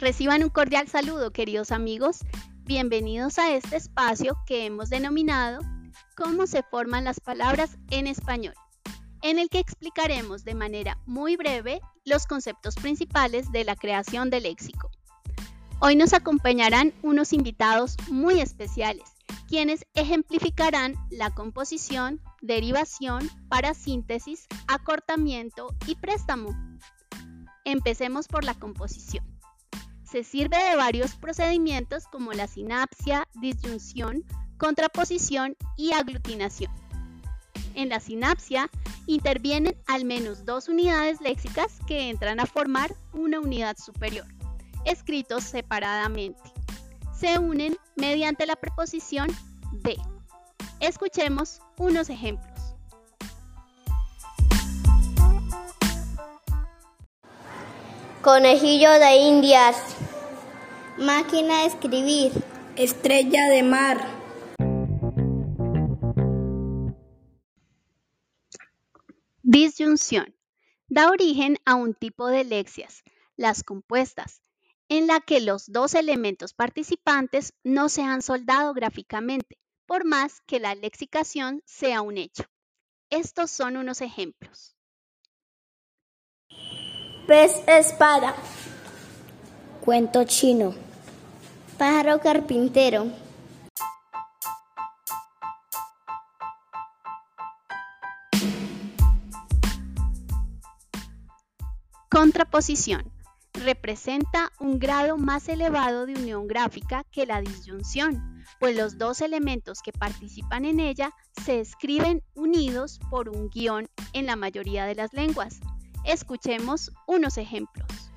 Reciban un cordial saludo, queridos amigos. Bienvenidos a este espacio que hemos denominado Cómo se forman las palabras en español, en el que explicaremos de manera muy breve los conceptos principales de la creación del léxico. Hoy nos acompañarán unos invitados muy especiales, quienes ejemplificarán la composición, derivación, parasíntesis, acortamiento y préstamo. Empecemos por la composición. Se sirve de varios procedimientos como la sinapsia, disyunción, contraposición y aglutinación. En la sinapsia intervienen al menos dos unidades léxicas que entran a formar una unidad superior, escritos separadamente. Se unen mediante la preposición de. Escuchemos unos ejemplos. Conejillo de Indias. Máquina de escribir. Estrella de mar. Disyunción. Da origen a un tipo de lexias, las compuestas, en la que los dos elementos participantes no se han soldado gráficamente, por más que la lexicación sea un hecho. Estos son unos ejemplos. Pez espada. Cuento chino. Pájaro carpintero. Contraposición. Representa un grado más elevado de unión gráfica que la disyunción, pues los dos elementos que participan en ella se escriben unidos por un guion en la mayoría de las lenguas. Escuchemos unos ejemplos.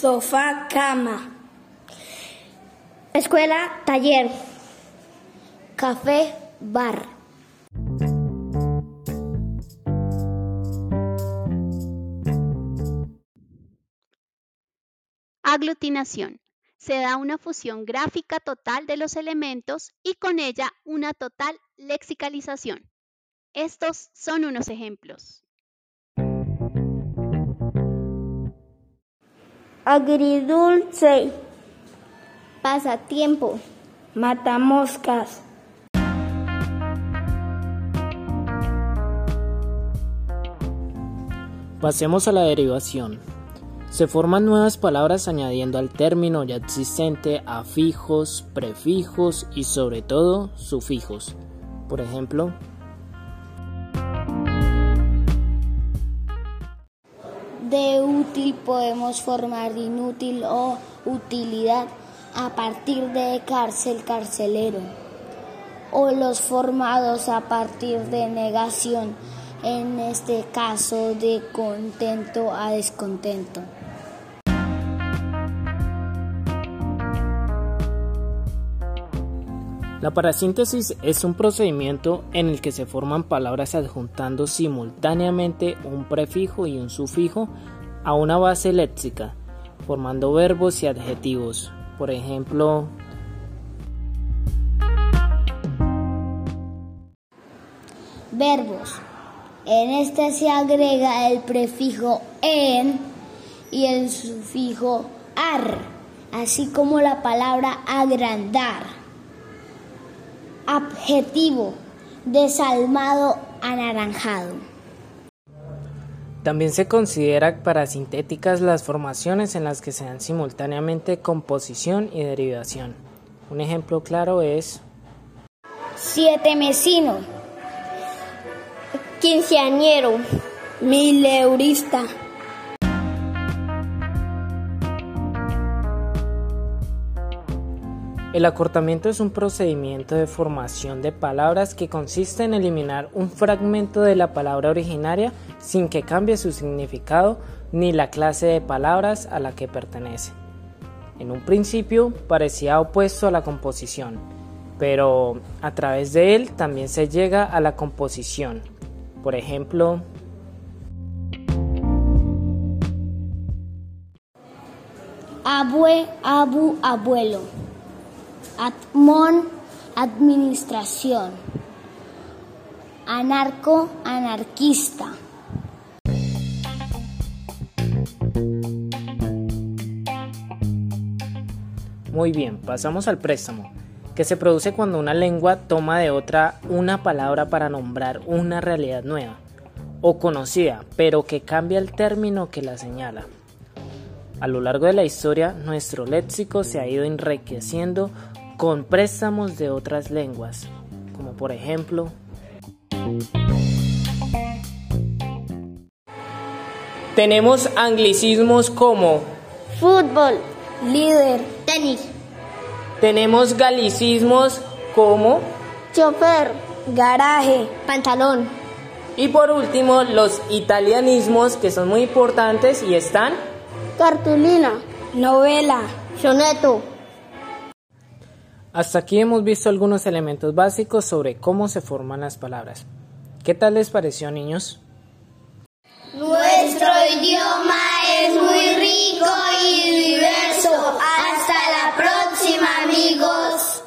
Sofá, cama. Escuela, taller. Café, bar. Aglutinación. Se da una fusión gráfica total de los elementos y con ella una total lexicalización. Estos son unos ejemplos. Agridulce. Pasatiempo. Matamoscas. Pasemos a la derivación. Se forman nuevas palabras añadiendo al término ya existente afijos, prefijos y sobre todo sufijos. Por ejemplo, De útil podemos formar inútil o utilidad a partir de cárcel, carcelero. O los formados a partir de negación, en este caso de contento a descontento. La parasíntesis es un procedimiento en el que se forman palabras adjuntando simultáneamente un prefijo y un sufijo a una base léxica, formando verbos y adjetivos. Por ejemplo, Verbos. En este se agrega el prefijo en y el sufijo ar, así como la palabra agrandar. Adjetivo. Desalmado, anaranjado. también se considera parasintéticas las formaciones en las que se dan simultáneamente composición y derivación. Un ejemplo claro es Siete mesino. Quinceañero. Mileurista. El acortamiento es un procedimiento de formación de palabras que consiste en eliminar un fragmento de la palabra originaria sin que cambie su significado ni la clase de palabras a la que pertenece. En un principio parecía opuesto a la composición, pero a través de él también se llega a la composición. Por ejemplo, Abue, abu, abuelo. Atmon, administración. Anarco, anarquista. Muy bien, pasamos al préstamo, que se produce cuando una lengua toma de otra una palabra para nombrar una realidad nueva o conocida, pero que cambia el término que la señala. A lo largo de la historia, nuestro léxico se ha ido enriqueciendo con préstamos de otras lenguas, como por ejemplo tenemos anglicismos como fútbol, líder, tenis, tenemos galicismos como chofer, garaje, pantalón. Y por último, los italianismos que son muy importantes y están cartulina, novela, soneto. Hasta aquí hemos visto algunos elementos básicos sobre cómo se forman las palabras. ¿Qué tal les pareció, niños? Nuestro idioma es muy rico y diverso. Hasta la próxima, amigos.